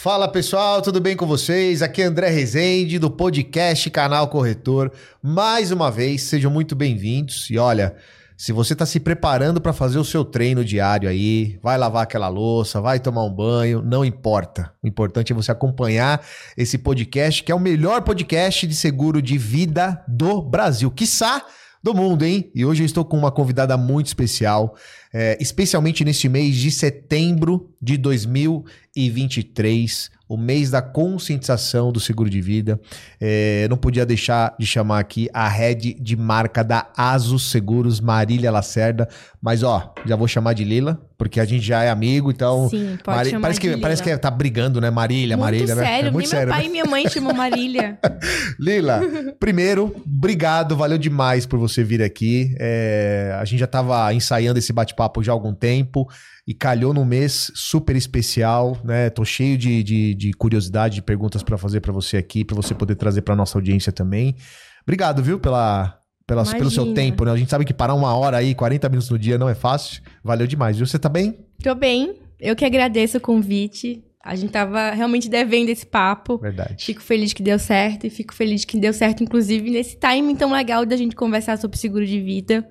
Fala pessoal, tudo bem com vocês? Aqui é André Rezende do podcast Canal Corretor. Mais uma vez, sejam muito bem-vindos. E olha, se você está se preparando para fazer o seu treino diário aí, vai lavar aquela louça, vai tomar um banho, não importa. O importante é você acompanhar esse podcast, que é o melhor podcast de seguro de vida do Brasil. Quiçá do mundo, hein? E hoje eu estou com uma convidada muito especial, é, especialmente neste mês de setembro de 2023 o mês da conscientização do seguro de vida. É, não podia deixar de chamar aqui a head de marca da Asus Seguros, Marília Lacerda. Mas, ó, já vou chamar de Lila, porque a gente já é amigo, então. Sim, pode Mari... chamar parece que Lila. Parece que tá brigando, né? Marília, muito Marília, sério. né? É muito sério. Meu pai né? e minha mãe chamam Marília. Lila, primeiro, obrigado, valeu demais por você vir aqui. É, a gente já tava ensaiando esse bate-papo já há algum tempo e calhou num mês super especial, né? Tô cheio de, de, de curiosidade, de perguntas para fazer para você aqui, para você poder trazer para nossa audiência também. Obrigado, viu, pela, pela, pelo seu tempo, né? A gente sabe que parar uma hora aí, 40 minutos no dia não é fácil. Valeu demais, viu? Você tá bem? Tô bem. Eu que agradeço o convite. A gente tava realmente devendo esse papo. Verdade. Fico feliz que deu certo e fico feliz que deu certo, inclusive, nesse timing tão legal da gente conversar sobre seguro de vida.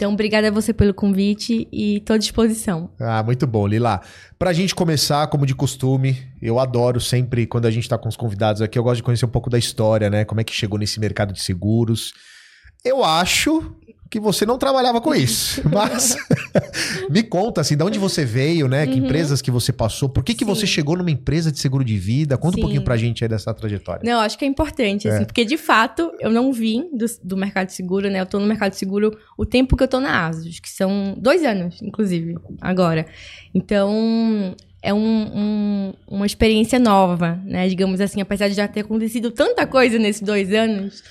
Então, obrigada a você pelo convite e estou à disposição. Ah, muito bom, Lila. Para a gente começar, como de costume, eu adoro sempre, quando a gente está com os convidados aqui, eu gosto de conhecer um pouco da história, né? Como é que chegou nesse mercado de seguros. Eu acho que você não trabalhava com isso. Mas me conta, assim, de onde você veio, né? Que uhum. empresas que você passou? Por que, que você chegou numa empresa de seguro de vida? Conta Sim. um pouquinho pra gente aí dessa trajetória. Não, acho que é importante, assim, é. porque de fato eu não vim do, do mercado de seguro, né? Eu tô no mercado de seguro o tempo que eu tô na Asus, que são dois anos, inclusive, agora. Então, é um, um, uma experiência nova, né? Digamos assim, apesar de já ter acontecido tanta coisa nesses dois anos,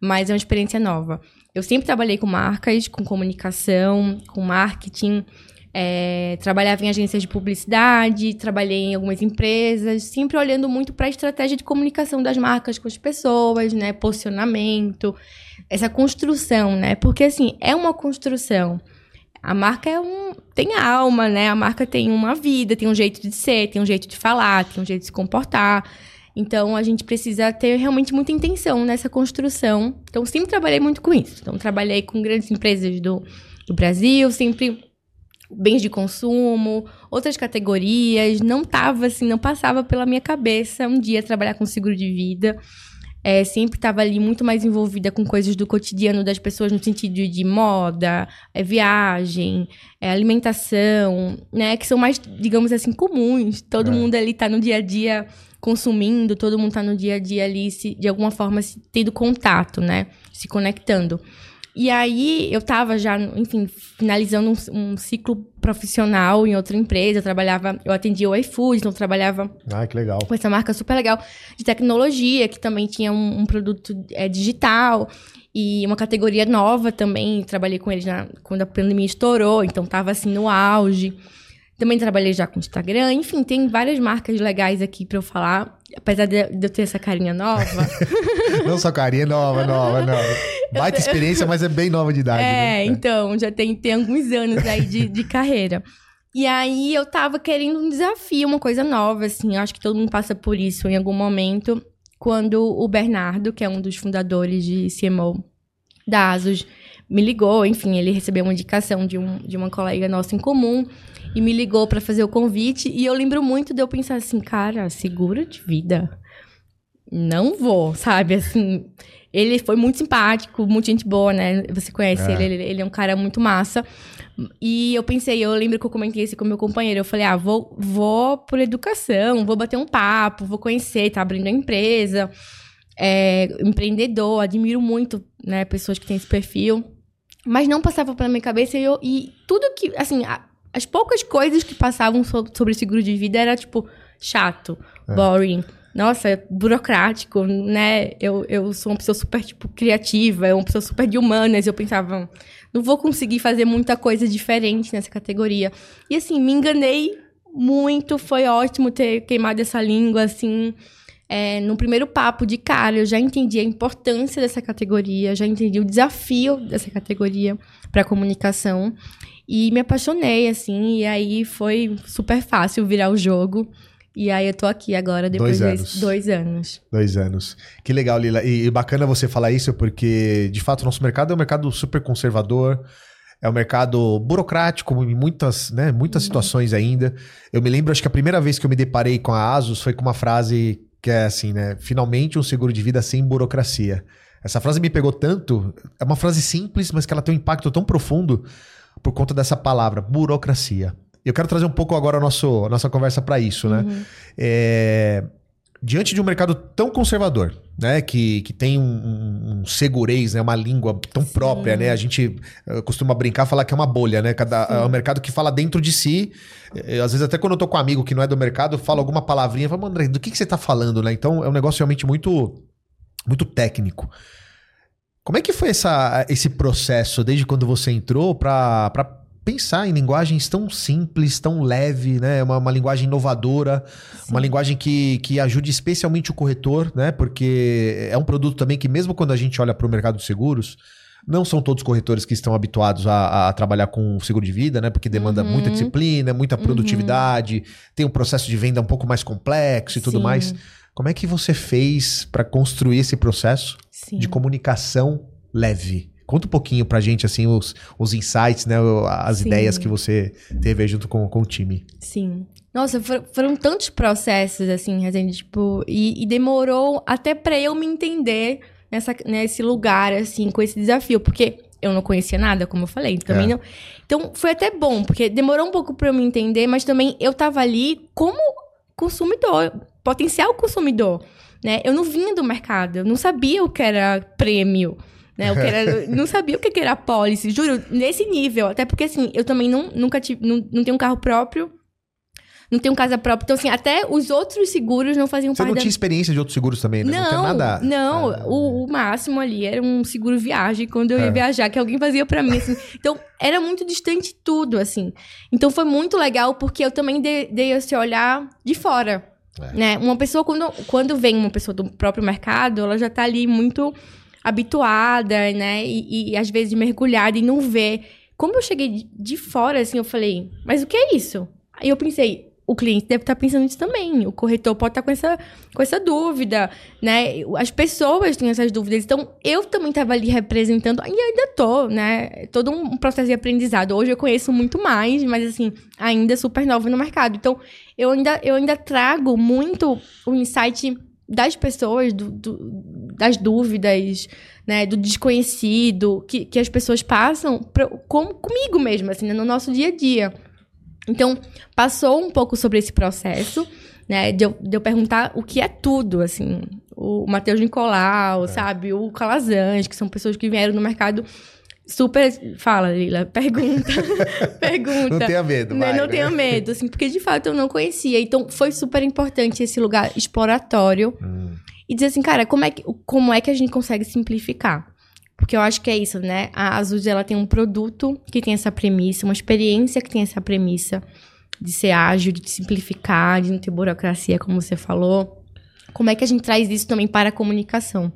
mas é uma experiência nova. Eu sempre trabalhei com marcas, com comunicação, com marketing. É, trabalhava em agências de publicidade, trabalhei em algumas empresas, sempre olhando muito para a estratégia de comunicação das marcas com as pessoas, né? Posicionamento, essa construção, né? Porque assim, é uma construção. A marca é um. tem alma, né? A marca tem uma vida, tem um jeito de ser, tem um jeito de falar, tem um jeito de se comportar. Então, a gente precisa ter realmente muita intenção nessa construção. Então, sempre trabalhei muito com isso. Então, trabalhei com grandes empresas do, do Brasil, sempre bens de consumo, outras categorias. Não tava assim, não passava pela minha cabeça um dia trabalhar com seguro de vida. É, sempre estava ali muito mais envolvida com coisas do cotidiano das pessoas no sentido de moda, é, viagem, é, alimentação, né? Que são mais, digamos assim, comuns. Todo é. mundo ali está no dia a dia consumindo, todo mundo tá no dia a dia ali, se, de alguma forma, se, tendo contato, né? Se conectando. E aí, eu tava já, enfim, finalizando um, um, ciclo profissional em outra empresa. Eu trabalhava, eu atendia o iFood, então eu trabalhava. Ah, que legal. Com essa marca super legal de tecnologia, que também tinha um, um produto é, digital e uma categoria nova também. Trabalhei com eles na, quando a pandemia estourou, então tava assim no auge. Também trabalhei já com Instagram. Enfim, tem várias marcas legais aqui para eu falar. Apesar de, eu ter essa carinha nova. Não só carinha nova, nova, nova. Baita experiência, mas é bem nova de idade. É, né? então, já tem, tem alguns anos aí de, de carreira. E aí eu tava querendo um desafio, uma coisa nova, assim. Eu acho que todo mundo passa por isso em algum momento. Quando o Bernardo, que é um dos fundadores de CMO da Asus, me ligou, enfim, ele recebeu uma indicação de, um, de uma colega nossa em comum e me ligou para fazer o convite. E eu lembro muito de eu pensar assim, cara, seguro de vida. Não vou, sabe? Assim, ele foi muito simpático, muito gente boa, né? Você conhece é. ele, ele, é um cara muito massa. E eu pensei, eu lembro que eu comentei isso com meu companheiro. Eu falei, ah, vou, vou por educação, vou bater um papo, vou conhecer, tá abrindo a empresa. É, empreendedor, admiro muito, né, pessoas que têm esse perfil. Mas não passava pela minha cabeça e, eu, e tudo que, assim, a, as poucas coisas que passavam sobre seguro de vida era, tipo, chato, é. boring. Nossa, burocrático, né? Eu, eu sou uma pessoa super, tipo, criativa, uma pessoa super de humanas. Eu pensava, não vou conseguir fazer muita coisa diferente nessa categoria. E, assim, me enganei muito. Foi ótimo ter queimado essa língua, assim. É, no primeiro papo de cara, eu já entendi a importância dessa categoria, já entendi o desafio dessa categoria para a comunicação. E me apaixonei, assim, e aí foi super fácil virar o jogo. E aí eu tô aqui agora, depois Dois de anos. dois anos. Dois anos. Que legal, Lila. E, e bacana você falar isso, porque, de fato, o nosso mercado é um mercado super conservador. É um mercado burocrático em muitas, né, muitas situações ainda. Eu me lembro, acho que a primeira vez que eu me deparei com a Asus foi com uma frase que é assim, né? Finalmente um seguro de vida sem burocracia. Essa frase me pegou tanto. É uma frase simples, mas que ela tem um impacto tão profundo por conta dessa palavra, burocracia. Eu quero trazer um pouco agora a, nosso, nossa conversa para isso, né? É, diante de um mercado tão conservador, né, que, que tem um, um, segurez, né, uma língua tão própria, né, a gente uh, costuma brincar, falar que é uma bolha, né, cada, é um mercado que fala dentro de si, Eh, às vezes até quando eu tô com um amigo que não é do mercado, fala alguma palavrinha, fala, André, do que, que você tá falando, né, então é um negócio realmente muito, muito técnico. Como é que foi essa, esse processo, desde quando você entrou, para pensar em linguagens tão simples, tão leve, né? Uma, uma linguagem inovadora, uma linguagem que, que ajude especialmente o corretor, né? Porque é um produto também que, mesmo quando a gente olha para o mercado de seguros, não são todos os corretores que estão habituados a, a trabalhar com seguro de vida, né? Porque demanda Uhum. muita disciplina, muita produtividade, tem um processo de venda um pouco mais complexo e tudo Sim. mais. Como é que você fez para construir esse processo Sim. de comunicação leve? Conta um pouquinho pra gente, assim, os, os insights, né? As Sim. ideias que você teve junto com, com o time. Sim. Nossa, for- foram tantos processos, assim, Rezende, tipo, e, e demorou até pra eu me entender nessa, nesse lugar, assim, com esse desafio, porque eu não conhecia nada, como eu falei, também É. não. Então, foi até bom, porque demorou um pouco pra eu me entender, mas também eu tava ali como consumidor, potencial consumidor, né? Eu não vinha do mercado, eu não sabia o que era prêmio, né? Era, não sabia o que era policy, juro, nesse nível. Até porque, assim, eu também não, nunca tive, não, não tenho um carro próprio, não tenho casa própria. Então, assim, até os outros seguros não faziam Você parte não da... tinha experiência de outros seguros também, né? Não, tem Não, nada. não, Ah, o, o máximo ali era um seguro viagem quando eu ia É. viajar, que alguém fazia pra mim, assim. Então, era muito distante tudo, assim. Então, foi muito legal, porque eu também dei, dei esse olhar de fora, É. né? Uma pessoa, quando, quando vem uma pessoa do próprio mercado, ela já tá ali muito habituada, né? E, e às vezes mergulhada e não vê. Como eu cheguei de- fora, assim, eu falei, mas o que é isso? Aí eu pensei, o cliente deve estar pensando nisso também. O corretor pode estar com essa, com essa dúvida, né? As pessoas têm essas dúvidas. Então, eu também estava ali representando, e ainda tô, né? Todo um processo de aprendizado. Hoje eu conheço muito mais, mas assim, ainda super nova no mercado. Então, eu ainda, eu ainda trago muito o insight das pessoas, do, do- das dúvidas, né, do desconhecido, que, que as pessoas passam pra, com, comigo mesmo, assim, né, no nosso dia a dia. Então, passou um pouco sobre esse processo, né, de eu, de eu perguntar o que é tudo, assim, o Matheus Nicolau, sabe, o Calazans, que são pessoas que vieram no mercado super... Fala, Lila, pergunta, pergunta. Não tenha medo, Né, vai, não né? tenha medo, assim, porque de fato eu não conhecia. Então foi super importante esse lugar exploratório Hum, e dizer assim, cara, como é que, como é que a gente consegue simplificar? Porque eu acho que é isso, né? A Azul, ela tem um produto que tem essa premissa, uma experiência que tem essa premissa de ser ágil, de simplificar, de não ter burocracia, como você falou. Como é que a gente traz isso também para a comunicação?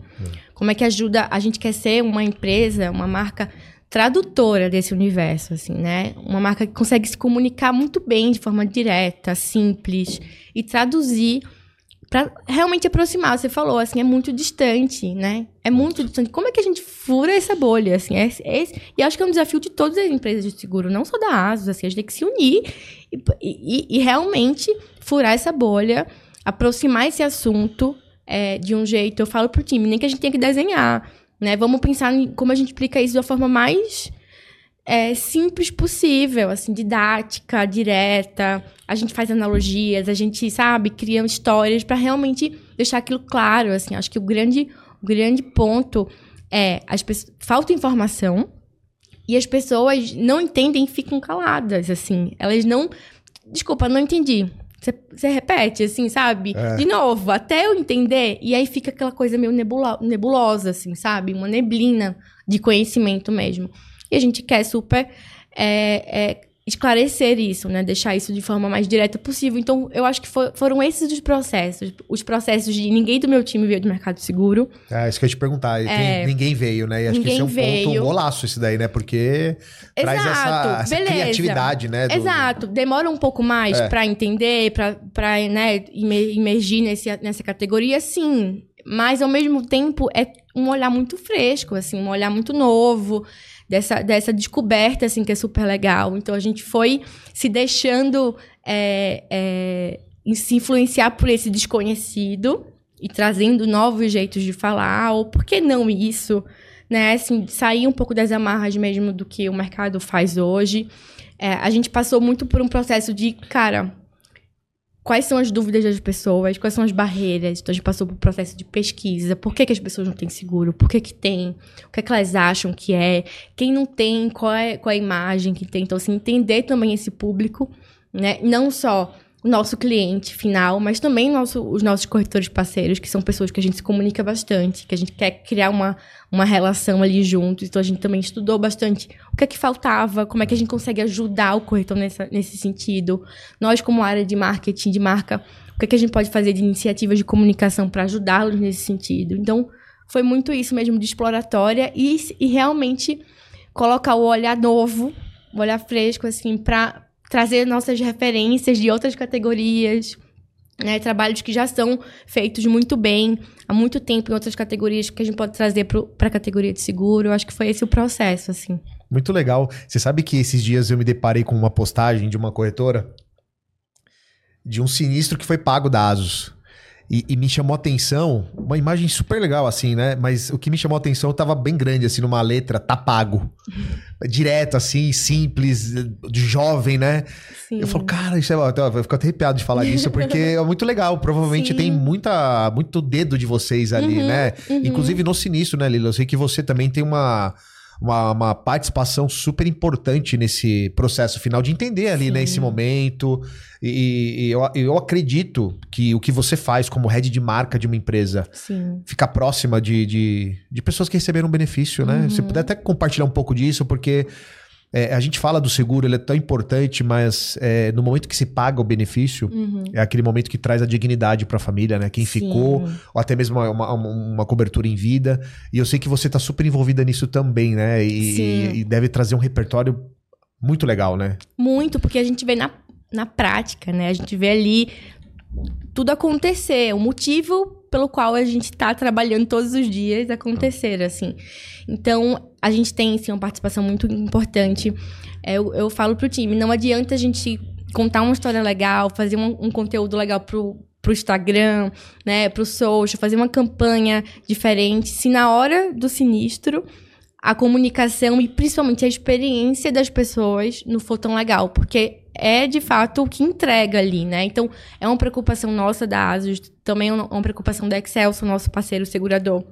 Como é que ajuda? A gente quer ser uma empresa, uma marca tradutora desse universo, assim, né? Uma marca que consegue se comunicar muito bem, de forma direta, simples, e traduzir para realmente aproximar. Você falou, assim, é muito distante, né? É muito distante. Como é que a gente fura essa bolha, assim? É, é e acho que é um desafio de todas as empresas de seguro, não só da Asus, assim, a gente tem que se unir e, e- e realmente furar essa bolha, aproximar esse assunto é, de um jeito. Eu falo pro time, nem que a gente tenha que desenhar, né? Vamos pensar em como a gente explica isso uma forma mais é, simples possível, assim, didática, direta. A gente faz analogias, a gente, sabe, cria histórias para realmente deixar aquilo claro, assim. Acho que o grande, o grande ponto é as pessoas, falta informação e as pessoas não entendem e ficam caladas, assim. Elas não, desculpa, não entendi. Você- repete, assim, sabe? É. De novo, até eu entender. E aí fica aquela coisa meio nebulo- nebulosa, assim, sabe? Uma neblina de conhecimento mesmo. E a gente quer super é, é, esclarecer isso, né? Deixar isso de forma mais direta possível. Então, eu acho que for, foram esses os processos. Os processos de ninguém do meu time veio do mercado seguro. É, isso que eu ia te perguntar. É, ninguém veio, né? E acho que esse é um veio. ponto um golaço esse daí, né? Porque Exato, traz essa, essa criatividade, né? Do... Exato. Demora um pouco mais é. para entender, para né, imergir nesse, nessa categoria, sim. Mas, ao mesmo tempo, é um olhar muito fresco, assim, um olhar muito novo dessa, dessa descoberta, assim, que é super legal. Então, a gente foi se deixando é, é, se influenciar por esse desconhecido e trazendo novos jeitos de falar, ou por que não isso? Né? Assim, sair um pouco das amarras mesmo do que o mercado faz hoje. É, a gente passou muito por um processo de, cara, quais são as dúvidas das pessoas, quais são as barreiras. Então, a gente passou por processo de pesquisa. Por que, que as pessoas não têm seguro? Por que, que tem? O que, é que elas acham que é? Quem não tem, qual é, qual é a imagem que tem? Então, assim, entender também esse público, né? Não só nosso cliente final, mas também nosso, os nossos corretores parceiros, que são pessoas que a gente se comunica bastante, que a gente quer criar uma, uma relação ali junto. Então a gente também estudou bastante o que é que faltava, como é que a gente consegue ajudar o corretor nessa, nesse sentido. Nós, como área de marketing, de marca, o que é que a gente pode fazer de iniciativas de comunicação para ajudá-los nesse sentido. Então, foi muito isso mesmo de exploratória e, e realmente colocar o olhar novo, o olhar fresco, assim, para trazer nossas referências de outras categorias, né, trabalhos que já são feitos muito bem há muito tempo em outras categorias que a gente pode trazer para a categoria de seguro. Eu acho que foi esse o processo, assim. Muito legal. Você sabe que esses dias eu me deparei com uma postagem de uma corretora de um sinistro que foi pago da Asus. E, e, me chamou a atenção, uma imagem super legal, assim, né? Mas o que me chamou a atenção tava bem grande, assim, numa letra, tá pago. Direto, assim, simples, de jovem, né? Sim. Eu falo, cara, isso é. Eu fico até arrepiado de falar disso, porque é muito legal. Provavelmente Sim. tem muita, muito dedo de vocês ali, uhum, né? Uhum. Inclusive no sinistro, né, Lila? Eu sei que você também tem uma uma, uma participação super importante nesse processo final de entender ali, Sim. né, esse momento. E, e eu, eu acredito que o que você faz como head de marca de uma empresa Sim. ficar próxima de, de, de pessoas que receberam benefício, né? Uhum. Você puder até compartilhar um pouco disso, porque é, a gente fala do seguro, ele é tão importante, mas é, no momento que se paga o benefício, uhum. é aquele momento que traz a dignidade para a família, né? Quem Sim. ficou, ou até mesmo uma, uma, uma, cobertura em vida. E eu sei que você está super envolvida nisso também, né? E, e, deve trazer um repertório muito legal, né? Muito, porque a gente vê na, na prática, né? A gente vê ali tudo acontecer, o motivo pelo qual a gente está trabalhando todos os dias acontecer, assim. Então, a gente tem, sim, uma participação muito importante. É, eu, eu falo pro time, não adianta a gente contar uma história legal, fazer um, um conteúdo legal pro, pro Instagram, né, pro social, fazer uma campanha diferente, se na hora do sinistro a comunicação e principalmente a experiência das pessoas não for tão legal, porque é de fato o que entrega ali, né? Então, é uma preocupação nossa da ASUS, também é uma preocupação da Excel, nosso parceiro segurador,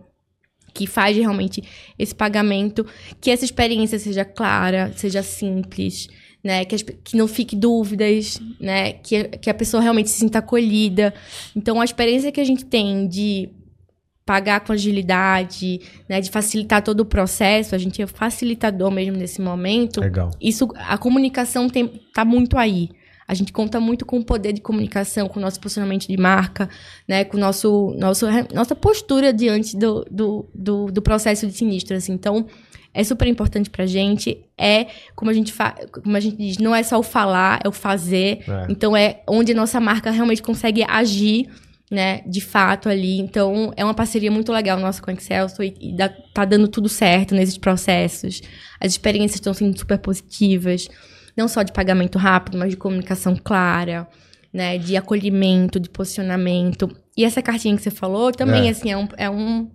que faz realmente esse pagamento, que essa experiência seja clara, seja simples, né? Que, as, que não fique dúvidas, né? Que, que a pessoa realmente se sinta acolhida. Então, a experiência que a gente tem de pagar com agilidade, né, de facilitar todo o processo, a gente é facilitador mesmo nesse momento. Legal. Isso, a comunicação tem, tá muito aí. A gente conta muito com o poder de comunicação, com o nosso posicionamento de marca, né, com nosso, nosso, nossa postura diante do, do, do, do processo de sinistro. Assim. Então, é super importante pra gente. É, como a gente, como a gente diz, não é só o falar, é o fazer. É. Então, é onde a nossa marca realmente consegue agir né, de fato ali. Então, é uma parceria muito legal nossa com a Excelsior e, e dá, tá dando tudo certo nesses processos. As experiências estão sendo super positivas, não só de pagamento rápido, mas de comunicação clara, né, de acolhimento, de posicionamento. E essa cartinha que você falou também, é. assim, é, um, é um,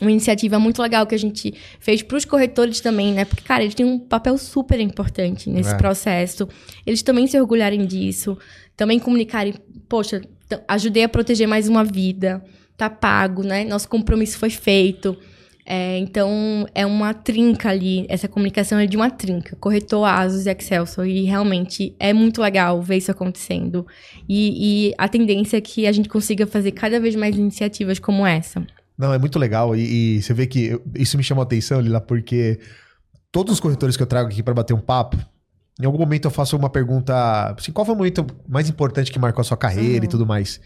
uma iniciativa muito legal que a gente fez para os corretores também, né? Porque, cara, eles têm um papel super importante nesse é. processo. Eles também se orgulharem disso, também comunicarem, poxa, então, ajudei a proteger mais uma vida, tá pago, né? Nosso compromisso foi feito. É, então, é uma trinca ali, essa comunicação é de uma trinca, corretor, Asus e Excelsior, e realmente é muito legal ver isso acontecendo. E, e, a tendência é que a gente consiga fazer cada vez mais iniciativas como essa. Não, é muito legal, e, e você vê que isso me chamou a atenção, Lila, porque todos os corretores que eu trago aqui para bater um papo, em algum momento eu faço uma pergunta, assim, qual foi o momento mais importante que marcou a sua carreira uhum. e tudo mais?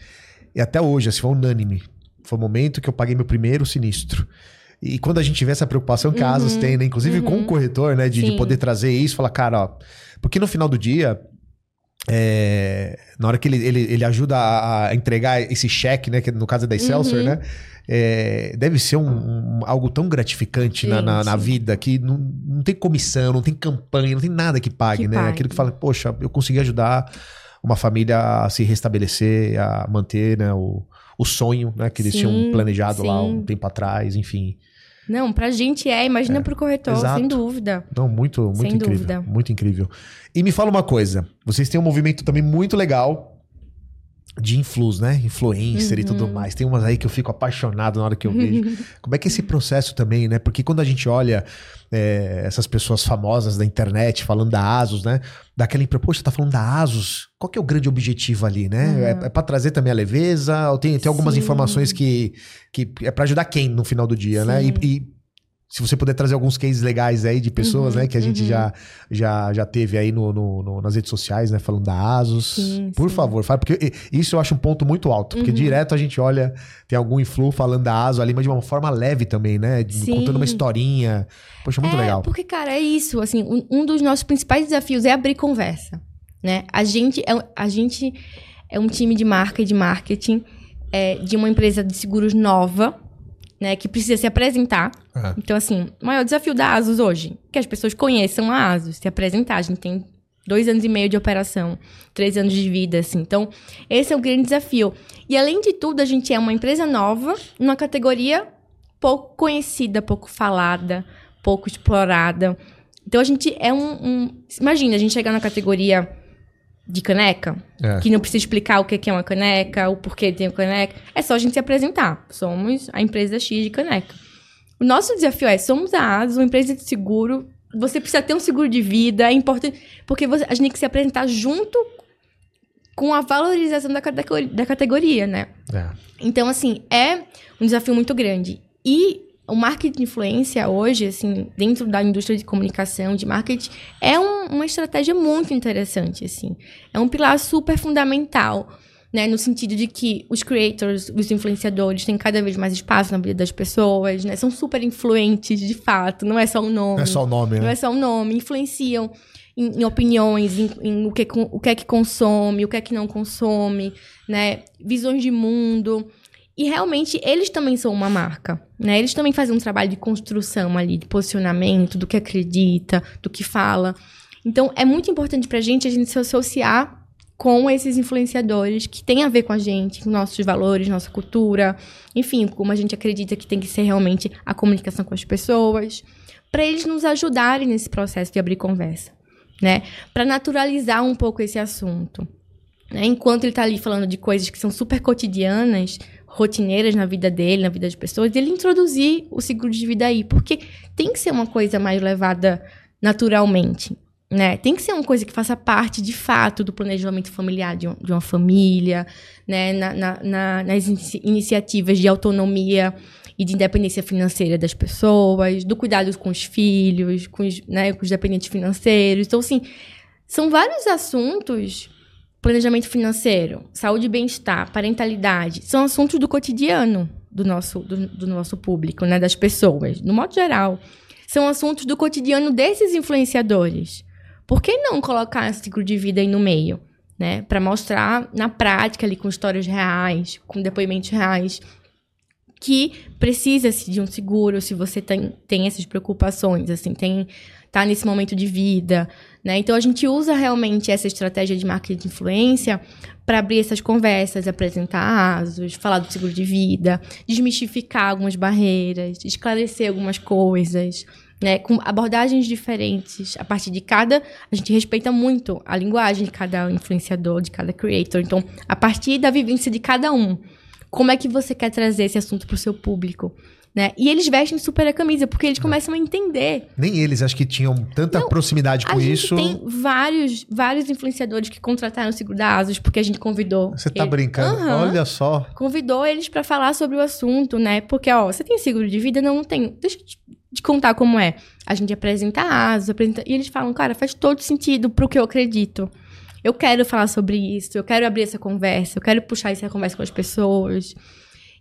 E até hoje, assim, foi unânime. Foi o momento que eu paguei meu primeiro sinistro. E quando a gente tiver essa preocupação que uhum. tem, né? Inclusive uhum. com o corretor, né? De, de, poder trazer isso, falar, cara, ó. Porque no final do dia, é, na hora que ele, ele, ele ajuda a, a, entregar esse cheque, né? Que no caso é da Excelsior, uhum. né? É, deve ser um, um, algo tão gratificante na, na, na, vida que não, não tem comissão, não tem campanha, não tem nada que pague, que né? Pague. Aquilo que fala, poxa, eu consegui ajudar uma família a se restabelecer, a manter né, o, o sonho né, que eles sim, tinham planejado sim. lá um tempo atrás, enfim. Não, pra gente é, imagina é, pro corretor, exato. sem dúvida. Não, muito, muito sem incrível. Dúvida. Muito incrível. E me fala uma coisa, vocês têm um movimento também muito legal de influs, né? Influencer uhum. e tudo uhum. mais. Tem umas aí que eu fico apaixonado na hora que eu vejo. Como é que é esse processo também, né? Porque quando a gente olha é, essas pessoas famosas da internet falando da Asus, né? Daquela impressão, poxa, tá falando da Asus. Qual que é o grande objetivo ali, né? Uhum. É, é para trazer também a leveza? Ou tem, tem algumas Sim. informações que, que é para ajudar quem no final do dia, Sim. né? E, e se você puder trazer alguns cases legais aí de pessoas, uhum, né, que a gente uhum. já, já, já teve aí no, no, no, nas redes sociais, né, falando da Asus. Sim, Por sim. favor, fala, porque isso eu acho um ponto muito alto, porque uhum. direto a gente olha, tem algum influ falando da Asus ali, mas de uma forma leve também, né, contando uma historinha. Poxa, muito é, legal. Porque, cara, é isso, assim, um, um, dos nossos principais desafios é abrir conversa, né? A gente é, a gente é um time de marca e de marketing é, de uma empresa de seguros nova, né, que precisa se apresentar. Uhum. Então, assim, o maior desafio da ASUS hoje, que as pessoas conheçam a ASUS, se apresentar. A gente tem dois anos e meio de operação, três anos de vida, assim. Então, esse é o grande desafio. E, além de tudo, a gente é uma empresa nova, numa categoria pouco conhecida, pouco falada, pouco explorada. Então, a gente é um... um... Imagina, a gente chegar na categoria de caneca, é. que não precisa explicar o que é uma caneca, o porquê tem uma caneca. É só a gente se apresentar. Somos a empresa X de caneca. O nosso desafio é, somos a ASUS, uma empresa de seguro. Você precisa ter um seguro de vida, é importante, porque você, a gente tem que se apresentar junto com a valorização da categoria, da categoria né? É. Então, assim, é um desafio muito grande. E o marketing de influência hoje, assim, dentro da indústria de comunicação, de marketing, é um, uma estratégia muito interessante, assim. É um pilar super fundamental, né? No sentido de que os creators, os influenciadores, têm cada vez mais espaço na vida das pessoas, né? São super influentes, de fato, não é só um nome. Não é só o nome, né? Não é só um nome. Influenciam em, em opiniões, em, em, o, que, o que é que consome, o que é que não consome, né? Visões de mundo. E realmente eles também são uma marca, né? Eles também fazem um trabalho de construção ali, de posicionamento, do que acredita, do que fala. Então é muito importante pra gente a gente se associar com esses influenciadores que têm a ver com a gente, com nossos valores, nossa cultura, enfim, como a gente acredita que tem que ser realmente a comunicação com as pessoas, para eles nos ajudarem nesse processo de abrir conversa, né? Para naturalizar um pouco esse assunto. Né? Enquanto ele está ali falando de coisas que são super cotidianas, rotineiras na vida dele, na vida das pessoas, ele introduzir o seguro de vida aí, porque tem que ser uma coisa mais levada naturalmente, né? Tem que ser uma coisa que faça parte, de fato, do planejamento familiar de, um, de uma família, né? Na, na, na, nas iniciativas de autonomia e de independência financeira das pessoas, do cuidado com os filhos, com os, né, com os dependentes financeiros. Então, assim, são vários assuntos planejamento financeiro, saúde e bem-estar, parentalidade, são assuntos do cotidiano do nosso, do, do, nosso público, né? Das pessoas, no modo geral. São assuntos do cotidiano desses influenciadores. Por que não colocar ciclo de vida aí no meio? Né? Para mostrar na prática ali com histórias reais, com depoimentos reais, que precisa-se de um seguro se você tem, tem essas preocupações, assim, tem tá nesse momento de vida, né? Então a gente usa realmente essa estratégia de marketing de influência para abrir essas conversas, apresentar asos, falar do seguro de vida, desmistificar algumas barreiras, esclarecer algumas coisas, né? Com abordagens diferentes a partir de cada, a gente respeita muito a linguagem de cada influenciador, de cada creator. Então, a partir da vivência de cada um, como é que você quer trazer esse assunto para o seu público? Né? E eles vestem super a camisa, porque eles começam a entender. Nem eles, acho que tinham tanta Não, proximidade com isso. tem vários, vários influenciadores que contrataram o seguro da Asus, porque a gente convidou. Você tá brincando? Uhum. Olha só. Convidou eles para falar sobre o assunto, né? Porque, ó, você tem seguro de vida? Não, não tenho. Deixa eu te de contar como é. A gente apresenta asas, apresenta, e eles falam, cara, faz todo sentido pro que eu acredito. Eu quero falar sobre isso, eu quero abrir essa conversa, eu quero puxar essa conversa com as pessoas.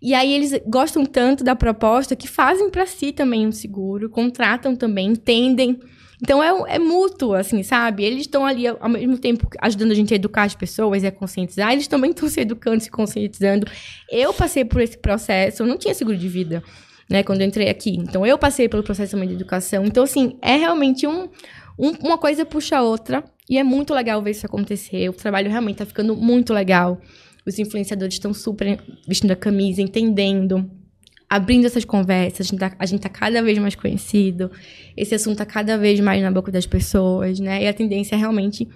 E aí eles gostam tanto da proposta que fazem para si também um seguro, contratam também, entendem. Então é, é mútuo, assim, sabe? Eles estão ali ao mesmo tempo ajudando a gente a educar as pessoas e a conscientizar, eles também estão se educando, se conscientizando. Eu passei por esse processo, eu não tinha seguro de vida né, quando eu entrei aqui. Então, eu passei pelo processo também de educação. Então, assim, é realmente um, um, uma coisa puxa a outra. E é muito legal ver isso acontecer. O trabalho realmente tá ficando muito legal. Os influenciadores estão super vestindo a camisa, entendendo, abrindo essas conversas. A gente, tá, a gente tá cada vez mais conhecido. Esse assunto tá cada vez mais na boca das pessoas, né? E a tendência realmente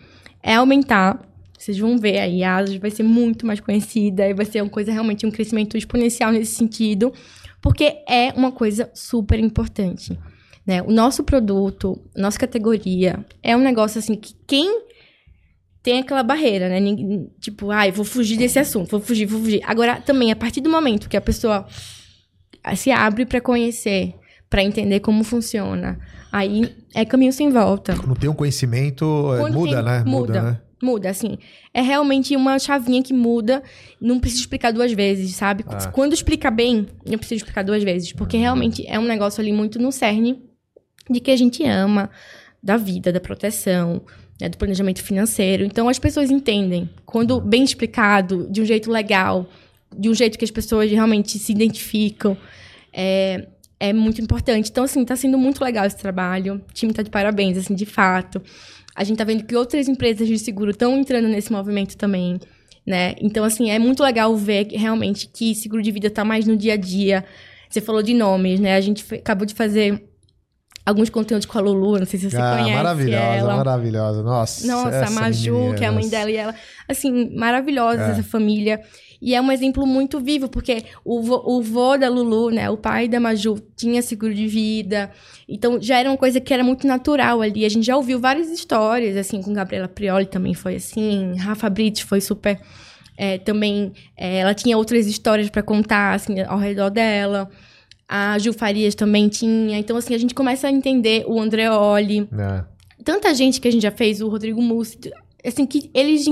é aumentar. Vocês vão ver aí, a Asus vai ser muito mais conhecida e vai ser uma coisa realmente um crescimento exponencial nesse sentido porque é uma coisa super importante. Né? O nosso produto, nossa categoria, é um negócio assim que quem tem aquela barreira, né? Tipo, ai, ah, vou fugir desse assunto, vou fugir, vou fugir. Agora, também, a partir do momento que a pessoa se abre para conhecer, para entender como funciona, aí é caminho sem volta. Quando tem um conhecimento, Quando muda, tem, né? Muda, muda, né? Muda, assim. É realmente uma chavinha que muda. Não precisa explicar duas vezes, sabe? Ah. Quando explica bem, não precisa explicar duas vezes. Porque uhum. realmente é um negócio ali muito no cerne de que a gente ama, da vida, da proteção, né, do planejamento financeiro. Então as pessoas entendem. Quando bem explicado, de um jeito legal, de um jeito que as pessoas realmente se identificam, é, é muito importante. Então, assim, tá sendo muito legal esse trabalho. O time tá de parabéns, assim, de fato. A gente tá vendo que outras empresas de seguro estão entrando nesse movimento também, né? Então, assim, é muito legal ver realmente que seguro de vida tá mais no dia a dia. Você falou de nomes, né? A gente acabou de fazer alguns conteúdos com a Lulu, não sei se você ah, conhece maravilhosa, ela. maravilhosa. Nossa, Nossa, a Maju, que é a mãe dela e ela, assim, maravilhosa é. essa família. E é um exemplo muito vivo, porque o vô, o vô da Lulu, né, o pai da Maju, tinha seguro de vida. Então, já era uma coisa que era muito natural ali. A gente já ouviu várias histórias, assim, com Gabriela Prioli também foi assim. Rafa Brits foi super... É, também, é, ela tinha outras histórias para contar, assim, ao redor dela. A Gil Farias também tinha. Então, assim, a gente começa a entender o Andreoli. É. Tanta gente que a gente já fez, o Rodrigo Mussi assim, que eles.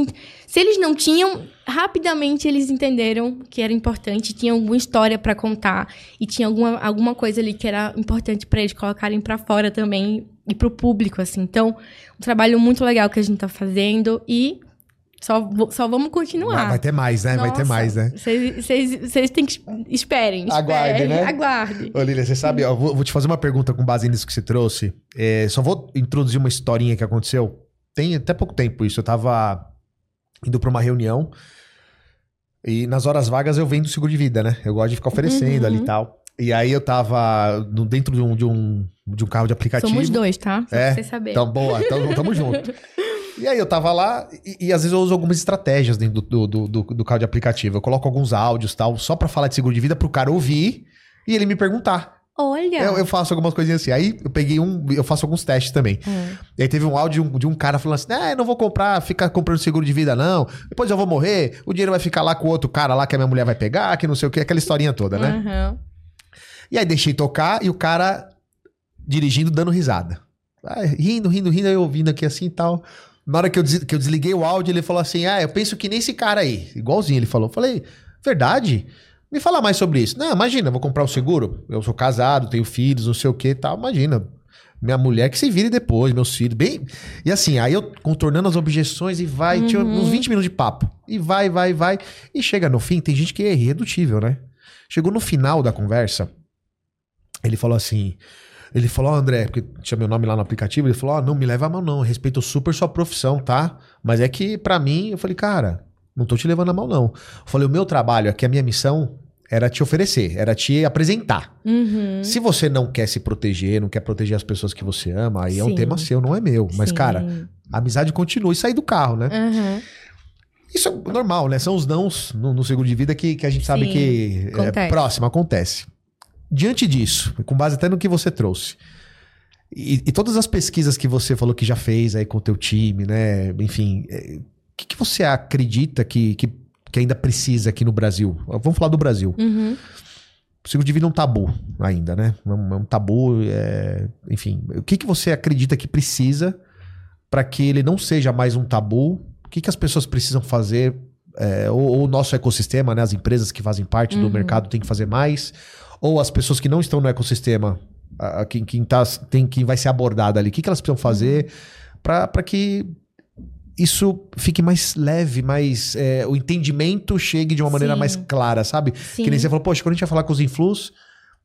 Se eles não tinham, rapidamente eles entenderam que era importante, tinha alguma história para contar e tinha alguma, alguma coisa ali que era importante para eles colocarem para fora também e para o público, assim. Então, um trabalho muito legal que a gente tá fazendo e só, só vamos continuar. Vai, vai ter mais, né? Nossa, vai ter mais, né? Vocês têm que. Esperem. Aguarde, esperem, né? Aguarde. Ô, Lília, você sabe, ó, vou, vou, te fazer uma pergunta com base nisso que você trouxe. É, só vou introduzir uma historinha que aconteceu tem até pouco tempo isso. Eu tava indo pra uma reunião e nas horas vagas eu vendo seguro de vida, né? Eu gosto de ficar oferecendo uhum. ali e tal. E aí eu tava dentro de um, de um, de um carro de aplicativo. Somos dois, tá? Só é, pra você saber. Então, boa, então tamo junto. E aí eu tava lá e, e, às vezes eu uso algumas estratégias dentro do, do, do, do carro de aplicativo. Eu coloco alguns áudios tal, só para falar de seguro de vida pro cara ouvir e ele me perguntar. Olha! Eu, eu, faço algumas coisinhas assim. Aí eu peguei um. Eu faço alguns testes também. Hum. E aí teve um áudio de um, de um cara falando assim: ah, não vou comprar, ficar comprando seguro de vida, não. Depois eu vou morrer, o dinheiro vai ficar lá com o outro cara lá que a minha mulher vai pegar, que não sei o que, aquela historinha toda, né? Uhum. E aí deixei tocar e o cara dirigindo, dando risada. rindo, rindo, rindo, aí ouvindo aqui assim e tal. Na hora que eu, des, que eu desliguei o áudio, ele falou assim: Ah, eu penso que nesse cara aí. Igualzinho ele falou. Falei, verdade? Me fala mais sobre isso. Não, imagina, vou comprar um seguro. Eu sou casado, tenho filhos, não sei o que tal. Imagina. Minha mulher que se vire depois, meus filhos. Bem. E assim, aí eu contornando as objeções e vai, uhum. tinha uns 20 minutos de papo. E vai, vai, vai. E chega no fim, tem gente que é irredutível, né? Chegou no final da conversa, ele falou assim. Ele falou, oh, André, porque tinha meu nome lá no aplicativo, ele falou, oh, não me leva a mão, não. Respeito super sua profissão, tá? Mas é que, para mim, eu falei, cara, não tô te levando a mão, não. Eu falei, o meu trabalho aqui, a minha missão era te oferecer, era te apresentar. Uhum. Se você não quer se proteger, não quer proteger as pessoas que você ama, aí Sim. é um tema seu, não é meu. Mas, Sim. cara, a amizade continua e sair do carro, né? Uhum. Isso é normal, né? São os nãos no, no seguro de vida que, que a gente Sim, sabe que é próximo, acontece. Diante disso, com base até no que você trouxe, e, e, todas as pesquisas que você falou que já fez aí com o teu time, né? Enfim, é, que, que você acredita que, que, que, ainda precisa aqui no Brasil? Vamos falar do Brasil. Uhum. o seguro de vida é um tabu ainda, né? É um, é um tabu, é, enfim. O que, que você acredita que precisa para que ele não seja mais um tabu? O que, que as pessoas precisam fazer? É, ou, ou, o nosso ecossistema, né? As empresas que fazem parte uhum. do mercado têm que fazer mais? Ou as pessoas que não estão no ecossistema, a, a, quem, quem, tá, tem, quem vai ser abordada ali, o que, que elas precisam fazer para que isso fique mais leve, mais. É, o entendimento chegue de uma maneira Sim. mais clara, sabe? Sim. Que nem você falou, poxa, quando a gente vai falar com os influs,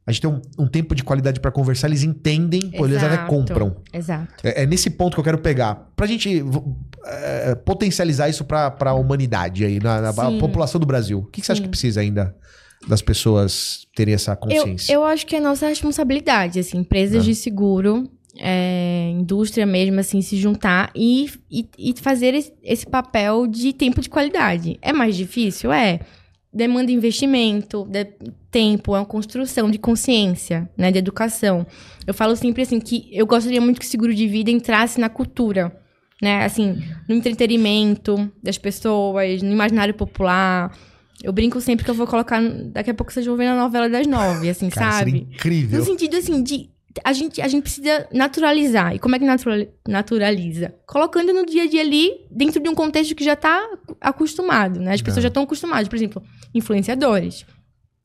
a gente tem um, um tempo de qualidade para conversar, eles entendem, pô, eles até compram. Exato. É, é, nesse ponto que eu quero pegar. Pra gente é, potencializar isso pra, pra humanidade aí, na, na população do Brasil. O que, que você acha que precisa ainda das pessoas terem essa consciência? Eu, eu acho que é nossa responsabilidade, assim, empresas é. de seguro é, indústria mesmo, assim, se juntar e, e, e fazer esse, esse, papel de tempo de qualidade. É mais difícil? É. Demanda investimento, de tempo, é uma construção de consciência, né, de educação. Eu falo sempre assim que eu gostaria muito que o seguro de vida entrasse na cultura, né, assim, no entretenimento das pessoas, no imaginário popular. Eu brinco sempre que eu vou colocar. Daqui a pouco vocês vão ver na novela das nove, assim, Cara, sabe? Incrível. No sentido, assim, de a gente, a gente precisa naturalizar. E como é que naturaliza? Colocando no dia a dia ali, dentro de um contexto que já está acostumado, né? As pessoas já estão acostumadas. Por exemplo, influenciadores.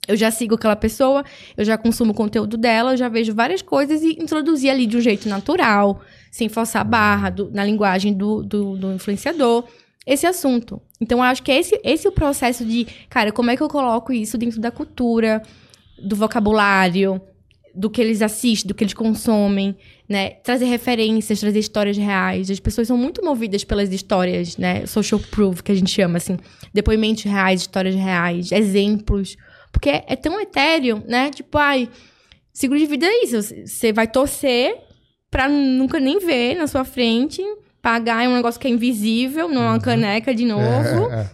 Eu já sigo aquela pessoa, eu já consumo o conteúdo dela, eu já vejo várias coisas e introduzir ali de um jeito natural, sem forçar a barra, do, na linguagem do, do, do, influenciador, esse assunto. Então, acho que esse, esse é o processo de, cara, como é que eu coloco isso dentro da cultura, do vocabulário, do que eles assistem, do que eles consomem, né? Trazer referências, trazer histórias reais. As pessoas são muito movidas pelas histórias, né? Social proof, que a gente chama, assim. Depoimentos reais, histórias reais, exemplos. Porque é, é tão etéreo, né? Tipo, ai, seguro de vida é isso. Você vai torcer pra nunca nem ver na sua frente, pagar é um negócio que é invisível, não é uma uhum. caneca de novo. É, é.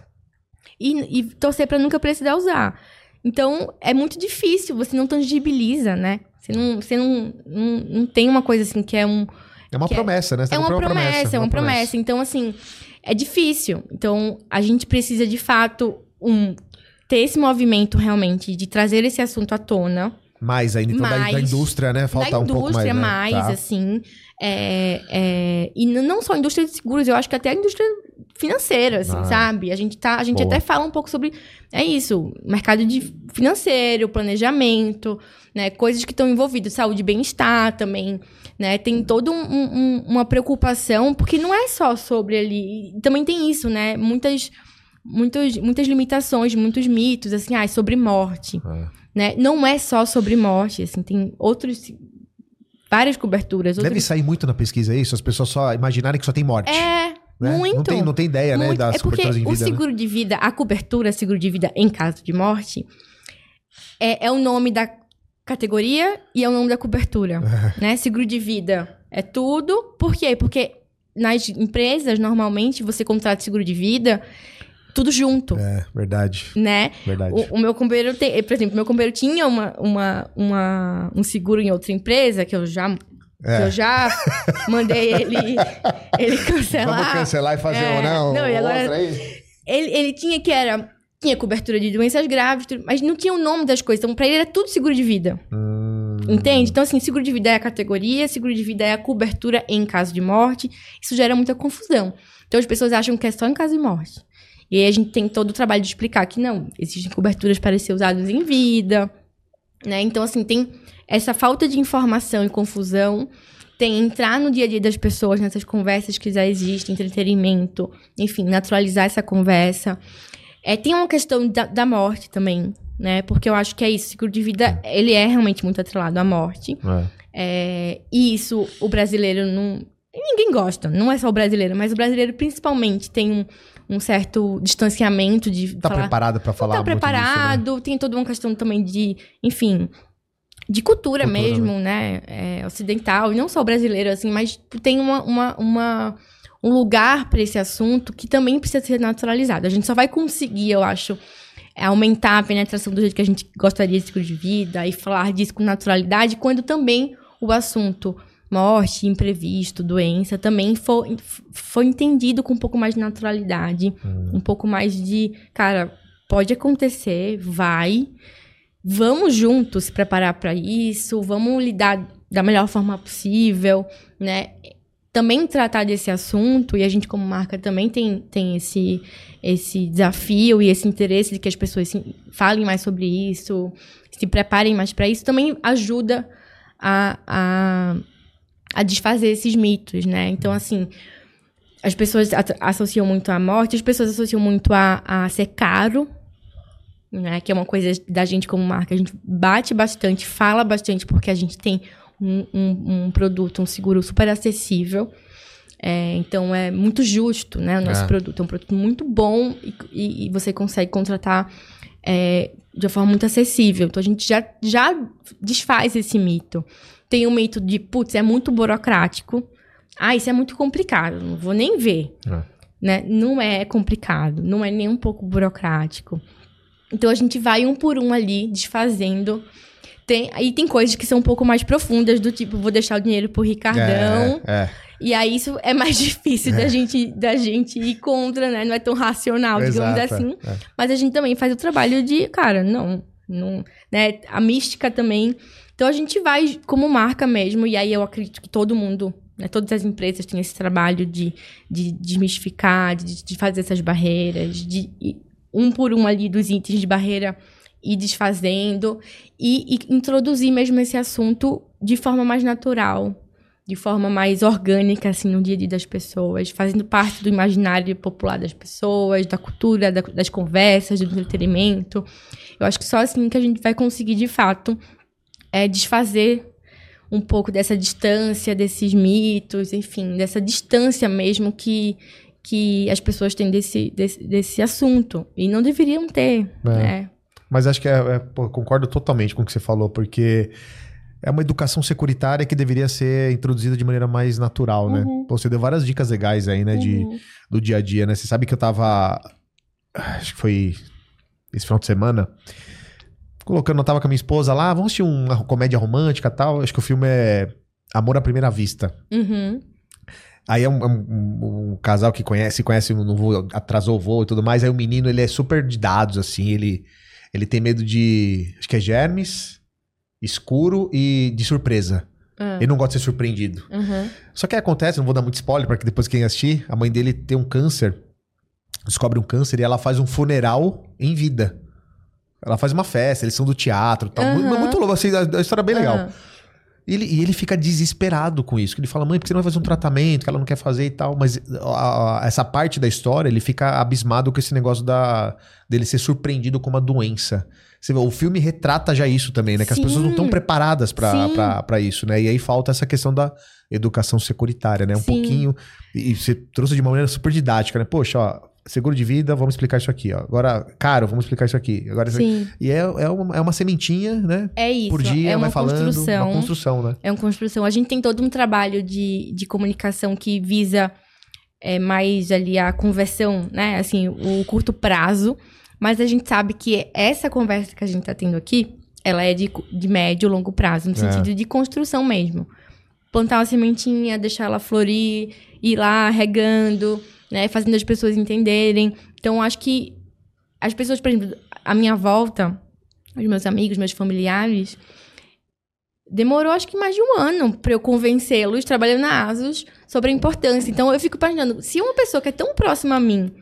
E, e torcer pra nunca precisar usar. Então, é muito difícil, você não tangibiliza, né? Você não, você não, não, não tem uma coisa assim que é um. É uma promessa, é, né? Você é uma promessa, promessa, é uma, uma promessa. promessa. Então, assim, é difícil. Então, a gente precisa, de fato, um, ter esse movimento realmente de trazer esse assunto à tona. Mais ainda, então, mais, da, da, indústria, né? Falta um pouco mais. Da indústria, mais, né? tá. assim. É, é, e não só a indústria de seguros, eu acho que até a indústria financeira, assim, ah, sabe? A gente, tá, a gente até fala um pouco sobre. É isso, mercado de financeiro, planejamento, né? Coisas que estão envolvidas, saúde e bem-estar também. Né? Tem toda um, um, uma preocupação, porque não é só sobre ali. Também tem isso, né? Muitas, muitas, muitas limitações, muitos mitos, assim, ah, sobre morte. É. Né? Não é só sobre morte, assim, tem outros várias coberturas. Deve sair muito na pesquisa isso, as pessoas só imaginarem que só tem morte. É, né? Muito. Não tem, não tem ideia, né, muito. né, das é porque coberturas em vida. O né? seguro né? de vida, a cobertura seguro de vida em caso de morte, é, é o nome da categoria e é o nome da cobertura, né? Seguro de vida é tudo. Por quê? Porque nas empresas, normalmente, você contrata seguro de vida tudo junto. É, verdade. Né? Verdade. O, o meu companheiro tem, por exemplo, meu companheiro tinha uma, uma, uma, um seguro em outra empresa que eu já é. Eu já mandei ele, ele cancelar. Vamos cancelar e fazer é. um, não, não e agora, aí. Ele, ele tinha que era tinha cobertura de doenças graves, mas não tinha o nome das coisas. Então, pra ele era tudo seguro de vida. Hum. Entende? Então, assim, seguro de vida é a categoria, seguro de vida é a cobertura em caso de morte. Isso gera muita confusão. Então, as pessoas acham que é só em caso de morte. E aí a gente tem todo o trabalho de explicar que não, existem coberturas para ser usadas em vida, né? Então, assim, tem essa falta de informação e confusão tem entrar no dia a dia das pessoas nessas conversas que já existem, entretenimento, enfim, naturalizar essa conversa. É, tem uma questão da, da, morte também, né? Porque eu acho que é isso, o seguro de vida, ele é realmente muito atrelado à morte. É. É, e isso, o brasileiro não... Ninguém gosta, não é só o brasileiro, mas o brasileiro principalmente tem um, um certo distanciamento de tá falar... preparado para falar Tá preparado, disso, né? tem toda uma questão também de, enfim, de cultura, cultura mesmo, né? né? É, ocidental, e não só brasileiro, assim, mas tem uma, uma, uma um lugar para esse assunto que também precisa ser naturalizado. A gente só vai conseguir, eu acho, aumentar a penetração do jeito que a gente gostaria de seguro de vida e falar disso com naturalidade quando também o assunto morte, imprevisto, doença também for, foi entendido com um pouco mais de naturalidade, hum. um pouco mais de, cara, pode acontecer, vai, vamos juntos se preparar para isso, vamos lidar da melhor forma possível, né? Também tratar desse assunto, e a gente, como marca, também tem, tem esse, esse desafio e esse interesse de que as pessoas se, falem mais sobre isso, se preparem mais para isso, também ajuda a, a, a desfazer esses mitos, né? Então, assim, as pessoas associam muito à morte, as pessoas associam muito a, a ser caro, né? Que é uma coisa da gente como marca. A gente bate bastante, fala bastante, porque a gente tem um, um, um produto, um seguro super acessível. É, então é muito justo, né? O nosso é. produto é um produto muito bom e, e, e você consegue contratar é, de uma forma muito acessível. Então a gente já, já desfaz esse mito. Tem o mito de, putz, é muito burocrático. Ah, isso é muito complicado, não vou nem ver. É. Né? Não é complicado, não é nem um pouco burocrático. Então a gente vai um por um ali, desfazendo. Tem, aí tem coisas que são um pouco mais profundas, do tipo, vou deixar o dinheiro pro Ricardão. É, é. E aí isso é mais difícil é. da, gente, da gente ir contra, né? Não é tão racional, digamos Exato, assim. É. Mas a gente também faz o trabalho de, cara, não, não, né? A mística também. Então a gente vai como marca mesmo, e aí eu acredito que todo mundo né? Todas as empresas têm esse trabalho de, de desmistificar, de, de fazer essas barreiras, de um por um ali dos itens de barreira ir desfazendo e, e introduzir mesmo esse assunto de forma mais natural, de forma mais orgânica, assim, no dia a dia das pessoas, fazendo parte do imaginário popular das pessoas, da cultura, da, das conversas, do entretenimento. Eu acho que só assim que a gente vai conseguir, de fato, é, desfazer um pouco dessa distância, desses mitos, enfim, dessa distância mesmo que, que as pessoas têm desse, desse, desse assunto. E não deveriam ter, é. né? Mas acho que é, é, concordo totalmente com o que você falou, porque é uma educação securitária que deveria ser introduzida de maneira mais natural, né? Uhum. Pô, você deu várias dicas legais aí, né? Uhum. De, do dia a dia, né? Você sabe que eu tava. Acho que foi esse final de semana colocando, eu tava com a minha esposa lá, vamos assistir uma comédia romântica e tal. Acho que o filme é Amor à Primeira Vista. Uhum. Aí é um, é um, um, casal que conhece, conhece no voo, atrasou o voo e tudo mais. Aí o menino, ele é super de dados, assim. Ele, ele tem medo de, acho que é germes, escuro e de surpresa. Uhum. Ele não gosta de ser surpreendido. Uhum. Só que acontece, não vou dar muito spoiler, para que depois quem assistir, a mãe dele tem um câncer, descobre um câncer e ela faz um funeral em vida. Ela faz uma festa, eles são do teatro tal. Uhum. Muito, muito louco, assim, a, história é bem legal. Uhum. E ele, e ele fica desesperado com isso. Ele fala, mãe, por que você não vai fazer um tratamento que ela não quer fazer e tal? Mas a, a, essa parte da história, ele fica abismado com esse negócio da, dele ser surpreendido com uma doença. Vê, o filme retrata já isso também, né? Que Sim. as pessoas não estão preparadas para isso, né? E aí falta essa questão da educação securitária, né? Um Sim. pouquinho. E você trouxe de uma maneira super didática, né? Poxa, ó, seguro de vida, vamos explicar isso aqui. Ó. Agora, caro, vamos explicar isso aqui. Agora, Sim. E é, é, uma, é uma sementinha, né? É isso. Por dia, é uma vai falando. Construção, uma construção, né? É uma construção. A gente tem todo um trabalho de, de comunicação que visa é, mais ali a conversão, né? Assim, o curto prazo. Mas a gente sabe que essa conversa que a gente tá tendo aqui, ela é de, de médio e longo prazo, no é. sentido de construção mesmo. Plantar uma sementinha, deixar ela florir, ir lá regando né? Fazendo as pessoas entenderem. Então, acho que as pessoas, por exemplo, a minha volta, os meus amigos, meus familiares, demorou acho que mais de um ano para eu convencê-los, trabalhando na ASUS, sobre a importância. Então, eu fico imaginando, se uma pessoa que é tão próxima a mim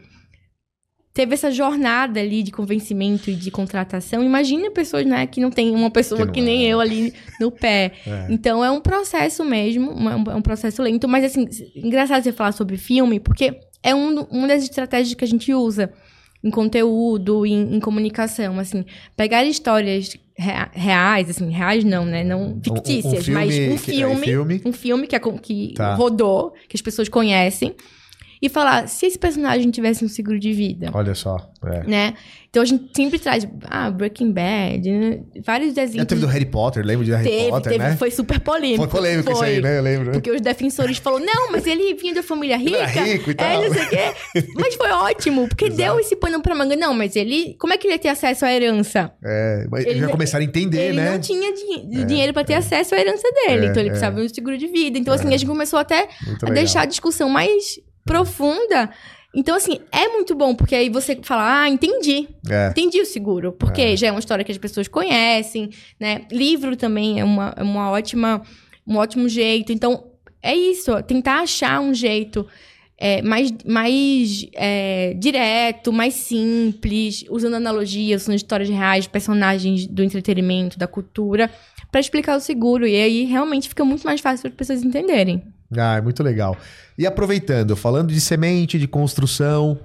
teve essa jornada ali de convencimento e de contratação. Imagina pessoas, né, que não tem uma pessoa que, que nem é. eu ali no pé. É. Então é um processo mesmo, é um processo lento, mas assim, engraçado você falar sobre filme, porque é um, uma das estratégias que a gente usa em conteúdo, em, em comunicação, assim, pegar histórias reais, assim, reais não, né, não fictícias, um, um filme, mas um filme, que, é, filme, um filme que, é, que tá. rodou, que as pessoas conhecem, e falar, se esse personagem tivesse um seguro de vida. Olha só. É. Né? Então a gente sempre traz, ah, Breaking Bad, né? vários desenhos. Teve do Harry Potter, lembra de Harry teve, Potter, teve, né? Foi super polêmico. Foi polêmico foi. isso aí, né? Eu lembro. Porque os defensores falaram, não, mas ele vinha da família rica. Rico e tal. É, não sei o quê. Mas foi ótimo, porque Exato. deu esse pano pra manga. Não, mas ele, como é que ele ia ter acesso à herança? É, mas ele, já começaram a entender, ele né? Ele não tinha di é, dinheiro pra ter é. acesso à herança dele, é, então ele é. precisava de um seguro de vida. Então assim, a gente começou até Muito a legal. deixar a discussão mais profunda Então, assim, é muito bom, porque aí você fala, ah, entendi. É. Entendi o seguro. Porque é. já é uma história que as pessoas conhecem, né? Livro também é uma, é uma ótima, um ótimo jeito. Então, é isso, tentar achar um jeito é, mais, mais é, direto, mais simples, usando analogias, usando histórias reais, personagens do entretenimento, da cultura, para explicar o seguro. E aí realmente fica muito mais fácil para as pessoas entenderem. Ah, é muito legal. E aproveitando, falando de semente, de construção,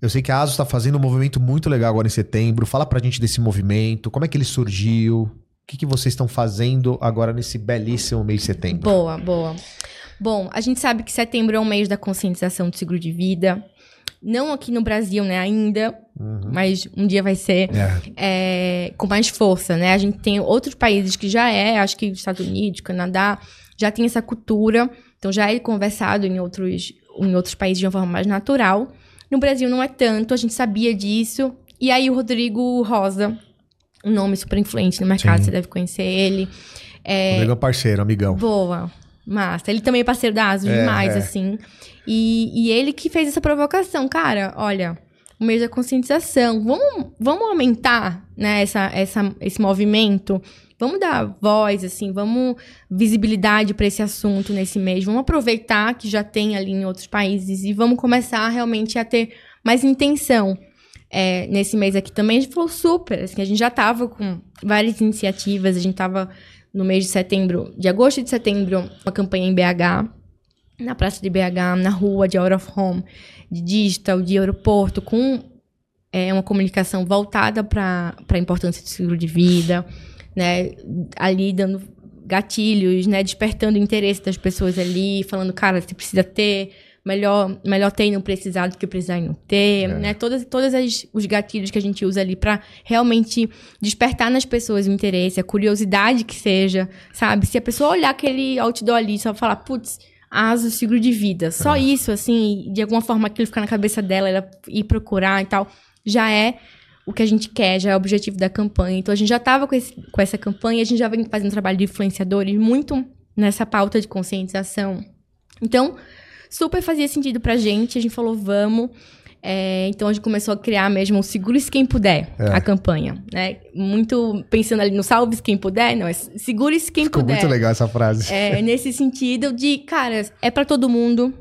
eu sei que a ASUS está fazendo um movimento muito legal agora em setembro. Fala pra gente desse movimento, como é que ele surgiu, o que, que vocês estão fazendo agora nesse belíssimo mês de setembro? Boa, boa. Bom, a gente sabe que setembro é um mês da conscientização do seguro de vida. Não aqui no Brasil, né, ainda, uhum. mas um dia vai ser é. É, com mais força, né? A gente tem outros países que já é, acho que Estados Unidos, Canadá, já tem essa cultura, então já é conversado em outros, em outros países de uma forma mais natural. No Brasil não é tanto, a gente sabia disso. E aí o Rodrigo Rosa, um nome super influente no mercado, Sim. você deve conhecer ele. É... Rodrigo é parceiro, amigão. Boa, massa. Ele também é parceiro da ASUS é, demais, é. assim. E, e ele que fez essa provocação. Cara, olha, o mês da conscientização. Vamos, vamos aumentar né, essa, essa, esse movimento Vamos dar voz, assim, vamos visibilidade para esse assunto nesse mês. Vamos aproveitar que já tem ali em outros países e vamos começar realmente a ter mais intenção. É, nesse mês aqui também a gente falou super, assim, a gente já estava com várias iniciativas, a gente estava no mês de setembro, de agosto de setembro, uma campanha em BH, na praça de BH, na rua de Out of Home, de digital, de aeroporto, com é, uma comunicação voltada para a importância do seguro de vida né, ali dando gatilhos, né, despertando o interesse das pessoas ali, falando, cara, você precisa ter, melhor, melhor ter e não precisar do que precisar e não ter, é. né, todas, todas as, os gatilhos que a gente usa ali para realmente despertar nas pessoas o interesse, a curiosidade que seja, sabe? Se a pessoa olhar aquele outdoor ali e só falar, putz, asa seguro de vida, só é. isso, assim, de alguma forma aquilo ficar na cabeça dela, ela ir procurar e tal, já é o que a gente quer, já é o objetivo da campanha. Então a gente já estava com, com essa campanha, a gente já vem fazendo trabalho de influenciadores muito nessa pauta de conscientização. Então, super fazia sentido pra gente, a gente falou, vamos. É, então a gente começou a criar mesmo o Segure-se Quem Puder, é. a campanha. Né? Muito pensando ali no Salve-se Quem Puder, não, é Segure-se Quem Ficou Puder. muito legal essa frase. É, nesse sentido de, cara, é para todo mundo,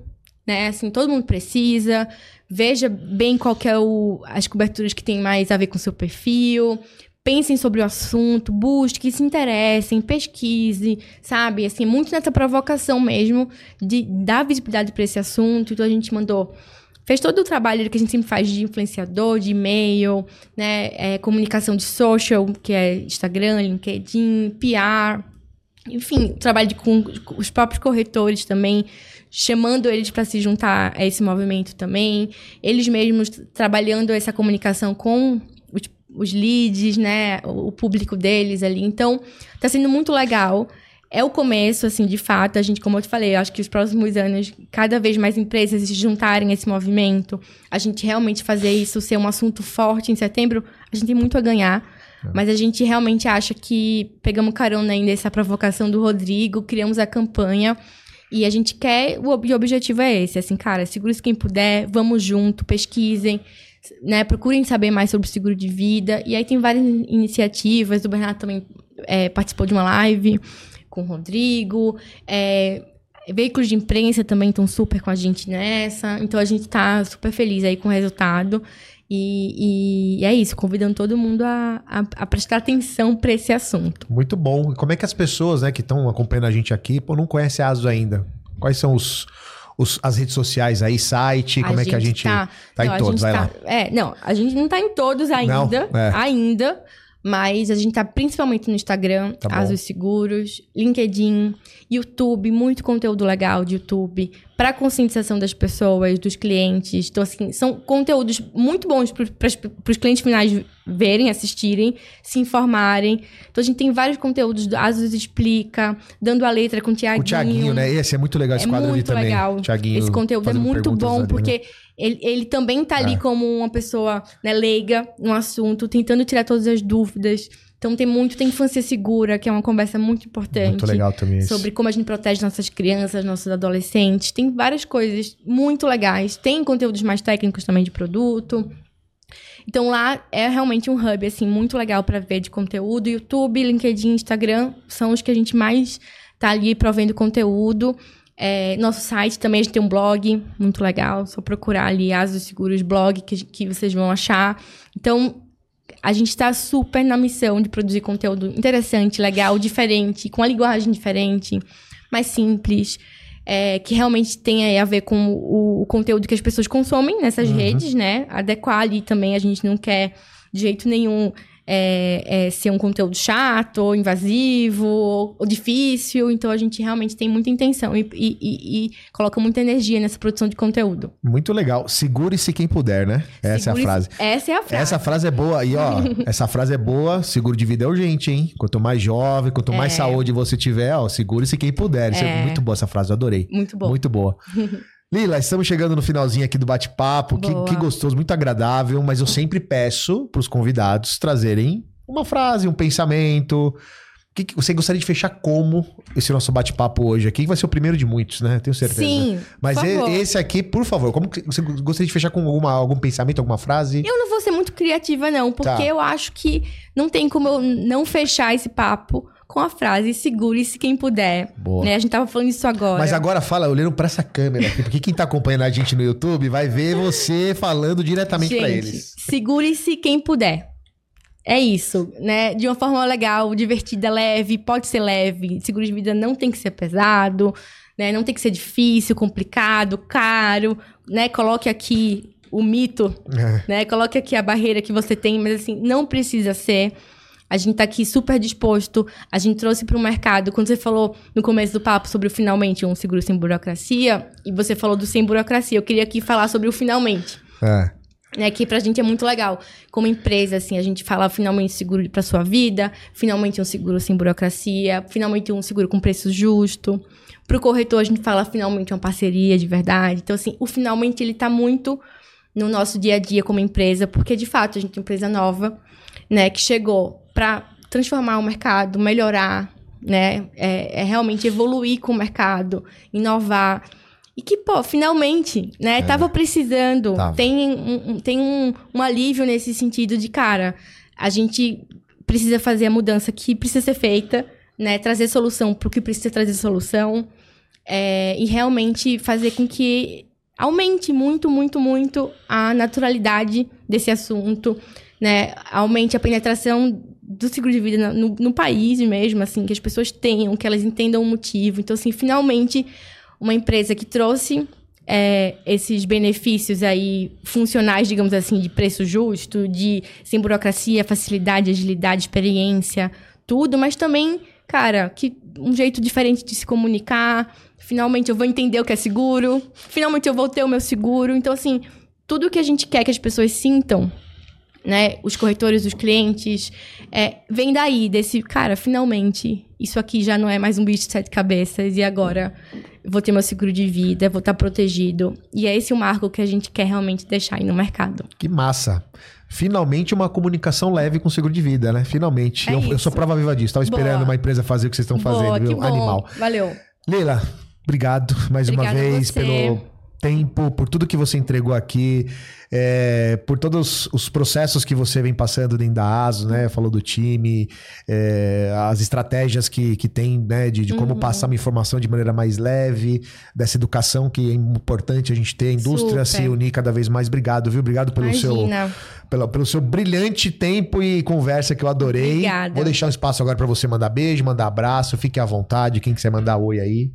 né? Assim, todo mundo precisa. Veja bem qual é o, as coberturas que tem mais a ver com o seu perfil. Pensem sobre o assunto, busque, se interessem, pesquise, sabe? Assim, muito nessa provocação mesmo de dar visibilidade para esse assunto. Então a gente mandou fez todo o trabalho que a gente sempre faz de influenciador, de e-mail, né, é, comunicação de social, que é Instagram, LinkedIn, PR, enfim, trabalho de, com os próprios corretores também, chamando eles para se juntar a esse movimento também, eles mesmos trabalhando essa comunicação com os, os leads, né, o, público deles ali. Então, está sendo muito legal. É o começo, assim, de fato. A gente, como eu te falei, acho que os próximos anos, cada vez mais empresas se juntarem a esse movimento, a gente realmente fazer isso ser um assunto forte em setembro, a gente tem muito a ganhar. É. Mas a gente realmente acha que pegamos carona ainda essa provocação do Rodrigo, criamos a campanha e a gente quer, o objetivo é esse, assim, cara, segure-se quem puder, vamos junto, pesquisem, né, procurem saber mais sobre o seguro de vida. E aí tem várias iniciativas, o Bernardo também é, participou de uma live com o Rodrigo, é, veículos de imprensa também estão super com a gente nessa, então a gente está super feliz aí com o resultado. E, e, é isso, convidando todo mundo a, a, a prestar atenção para esse assunto. Muito bom. E como é que as pessoas né, que estão acompanhando a gente aqui pô, não conhecem a ASUS ainda? Quais são os, os, as redes sociais aí, site, a como é que a gente tá, tá não, em todos? Vai tá, lá. É, não, a gente não tá em todos ainda, não, é. ainda, mas a gente tá principalmente no Instagram, tá Asus Seguros, LinkedIn, YouTube, muito conteúdo legal de YouTube para conscientização das pessoas, dos clientes. Então, assim, são conteúdos muito bons para os clientes finais verem, assistirem, se informarem. Então, a gente tem vários conteúdos do Asus Explica, dando a letra com o Tiaguinho. O Tiaguinho, né? Esse é muito legal, esse é quadro ali também. legal. Tiaguinho esse conteúdo é muito bom, ali, né? porque... Né? Ele, ele também tá ali é. como uma pessoa né, leiga no assunto, tentando tirar todas as dúvidas. Então tem muito, tem infância segura, que é uma conversa muito importante. Muito legal também isso. Sobre como a gente protege nossas crianças, nossos adolescentes. Tem várias coisas muito legais. Tem conteúdos mais técnicos também de produto. Então lá é realmente um hub assim muito legal para ver de conteúdo. YouTube, LinkedIn, Instagram são os que a gente mais tá ali provendo conteúdo. É, nosso site também a gente tem um blog muito legal, só procurar ali Asos Seguros blog que, que vocês vão achar. Então a gente está super na missão de produzir conteúdo interessante, legal, diferente, com a linguagem diferente, mais simples é, que realmente tenha a ver com o, o, conteúdo que as pessoas consomem nessas uhum. redes, né? Adequar ali também, a gente não quer de jeito nenhum é, é, ser um conteúdo chato, ou invasivo, ou difícil. Então a gente realmente tem muita intenção e, e, e, e coloca muita energia nessa produção de conteúdo. Muito legal. Segure-se quem puder, né? Essa é a frase. Essa é a frase. Essa frase é boa. E ó, essa frase é boa. Seguro de vida é urgente, hein? Quanto mais jovem, quanto mais é. saúde você tiver, ó, segure-se quem puder. Isso é. é muito boa essa frase, eu adorei. Muito boa. Muito boa. Lila, estamos chegando no finalzinho aqui do bate-papo. Que, que, gostoso, muito agradável, mas eu sempre peço para os convidados trazerem uma frase, um pensamento. Que, que você gostaria de fechar como esse nosso bate-papo hoje aqui? Que vai ser o primeiro de muitos, né? Tenho certeza. Sim. Mas esse aqui, por favor, como você gostaria de fechar com alguma, algum pensamento, alguma frase? Eu não vou ser muito criativa, não, porque tá. eu acho que não tem como eu não fechar esse papo com a frase segure-se quem puder. Boa. Né? A gente tava falando isso agora. Mas agora fala olhando para essa câmera aqui, porque quem tá acompanhando a gente no YouTube vai ver você falando diretamente para eles. Segure-se quem puder. É isso, né? De uma forma legal, divertida, leve, pode ser leve. Seguro de vida não tem que ser pesado, né? Não tem que ser difícil, complicado, caro, né? Coloque aqui o mito, é. né? Coloque aqui a barreira que você tem, mas assim, não precisa ser. A gente está aqui super disposto. A gente trouxe para o mercado. Quando você falou no começo do papo sobre o finalmente um seguro sem burocracia, e você falou do sem burocracia, eu queria aqui falar sobre o finalmente. É. Né, que pra gente é muito legal. Como empresa, assim, a gente fala finalmente seguro para sua vida, finalmente um seguro sem burocracia, finalmente um seguro com preço justo. Pro corretor, a gente fala finalmente uma parceria de verdade. Então, assim, o finalmente ele tá muito no nosso dia a dia como empresa, porque de fato a gente é uma empresa nova, né, que chegou para transformar o mercado, melhorar, né? É, é, realmente evoluir com o mercado, inovar. E que, pô, finalmente, né? É. Tava precisando. Tava. Tem, um, tem um, um alívio nesse sentido de, cara, a gente precisa fazer a mudança que precisa ser feita, né? Trazer solução para o que precisa trazer solução. É, e realmente fazer com que aumente muito, muito, muito a naturalidade desse assunto, né? Aumente a penetração do seguro de vida no, no, país mesmo, assim, que as pessoas tenham, que elas entendam o motivo. Então, assim, finalmente, uma empresa que trouxe é, esses benefícios aí funcionais, digamos assim, de preço justo, de sem burocracia, facilidade, agilidade, experiência, tudo, mas também, cara, que um jeito diferente de se comunicar. Finalmente eu vou entender o que é seguro. Finalmente eu vou ter o meu seguro. Então, assim, tudo que a gente quer que as pessoas sintam né? Os corretores, os clientes, é, vem daí, desse, cara, finalmente, isso aqui já não é mais um bicho de sete cabeças e agora vou ter meu seguro de vida, vou estar protegido. E é esse o marco que a gente quer realmente deixar aí no mercado. Que massa! Finalmente uma comunicação leve com seguro de vida, né? Finalmente. É eu, eu, sou prova viva disso. Estava esperando uma empresa fazer o que vocês estão fazendo, viu? Animal. Valeu. Leila, obrigado mais Obrigada uma vez pelo tempo, por tudo que você entregou aqui, é, por todos os processos que você vem passando dentro da ASO, né? Falou do time, é, as estratégias que, que tem, né? De, de como uhum. passar uma informação de maneira mais leve, dessa educação que é importante a gente ter, a indústria Super. se unir cada vez mais. Obrigado, viu? Obrigado pelo Imagina. seu pelo, pelo seu brilhante tempo e conversa que eu adorei. Obrigada. Vou deixar um espaço agora para você mandar beijo, mandar abraço, fique à vontade, quem quiser mandar oi aí.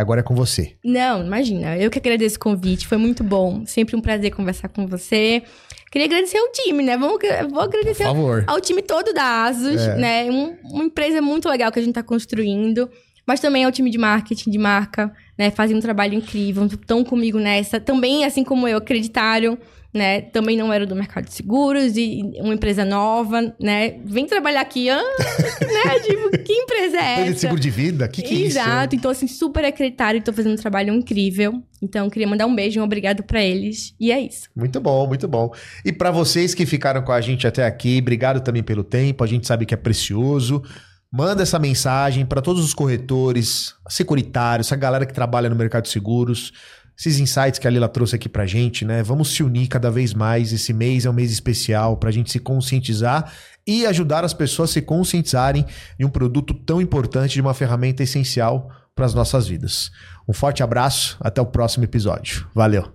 Agora é com você. Não, imagina. Eu que agradeço o convite, foi muito bom. Sempre um prazer conversar com você. Queria agradecer ao time, né? Vamos, vou agradecer ao, ao, time todo da Asus, é. né? Um, uma empresa muito legal que a gente está construindo. mas também ao time de marketing, de marca, né? Fazem um trabalho incrível, estão comigo nessa. Também, assim como eu, acreditaram né? Também não era do mercado de seguros e uma empresa nova, né? Vem trabalhar aqui, ah, né? Tipo, que empresa é essa? seguro de vida? Que que é isso? Exato. Então, assim, super acreditaram e tô fazendo um trabalho incrível. Então, queria mandar um beijo, um obrigado para eles. E é isso. Muito bom, muito bom. E para vocês que ficaram com a gente até aqui, obrigado também pelo tempo. A gente sabe que é precioso. Manda essa mensagem para todos os corretores, securitários, essa galera que trabalha no mercado de seguros esses insights que a Lila trouxe aqui pra gente, né? Vamos se unir cada vez mais. Esse mês é um mês especial pra gente se conscientizar e ajudar as pessoas a se conscientizarem de um produto tão importante, de uma ferramenta essencial para as nossas vidas. Um forte abraço, até o próximo episódio. Valeu!